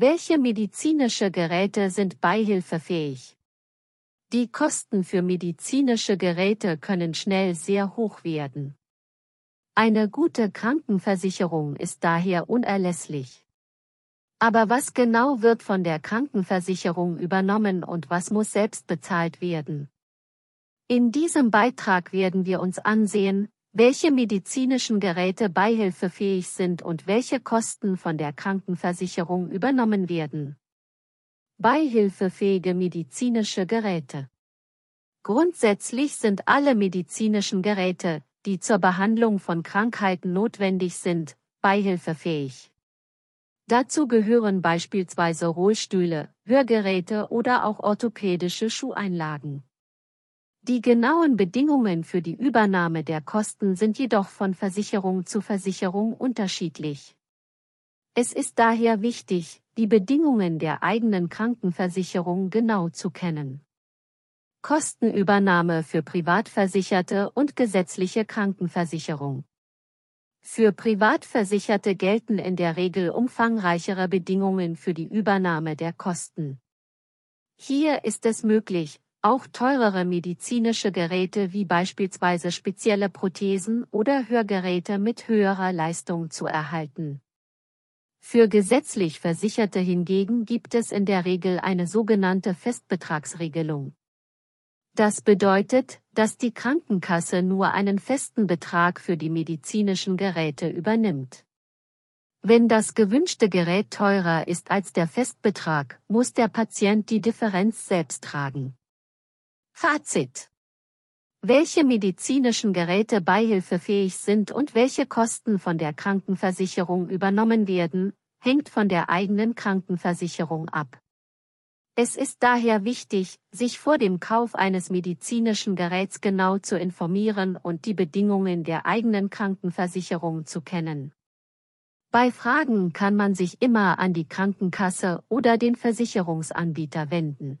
Welche medizinische Geräte sind beihilfefähig? Die Kosten für medizinische Geräte können schnell sehr hoch werden. Eine gute Krankenversicherung ist daher unerlässlich. Aber was genau wird von der Krankenversicherung übernommen und was muss selbst bezahlt werden? In diesem Beitrag werden wir uns ansehen, welche medizinischen Geräte beihilfefähig sind und welche Kosten von der Krankenversicherung übernommen werden. Beihilfefähige medizinische Geräte. Grundsätzlich sind alle medizinischen Geräte, die zur Behandlung von Krankheiten notwendig sind, beihilfefähig. Dazu gehören beispielsweise Rollstühle, Hörgeräte oder auch orthopädische Schuheinlagen. Die genauen Bedingungen für die Übernahme der Kosten sind jedoch von Versicherung zu Versicherung unterschiedlich. Es ist daher wichtig, die Bedingungen der eigenen Krankenversicherung genau zu kennen. Kostenübernahme für Privatversicherte und gesetzliche Krankenversicherung. Für Privatversicherte gelten in der Regel umfangreichere Bedingungen für die Übernahme der Kosten. Hier ist es möglich, auch teurere medizinische Geräte wie beispielsweise spezielle Prothesen oder Hörgeräte mit höherer Leistung zu erhalten. Für gesetzlich Versicherte hingegen gibt es in der Regel eine sogenannte Festbetragsregelung. Das bedeutet, dass die Krankenkasse nur einen festen Betrag für die medizinischen Geräte übernimmt. Wenn das gewünschte Gerät teurer ist als der Festbetrag, muss der Patient die Differenz selbst tragen. Fazit. Welche medizinischen Geräte beihilfefähig sind und welche Kosten von der Krankenversicherung übernommen werden, hängt von der eigenen Krankenversicherung ab. Es ist daher wichtig, sich vor dem Kauf eines medizinischen Geräts genau zu informieren und die Bedingungen der eigenen Krankenversicherung zu kennen. Bei Fragen kann man sich immer an die Krankenkasse oder den Versicherungsanbieter wenden.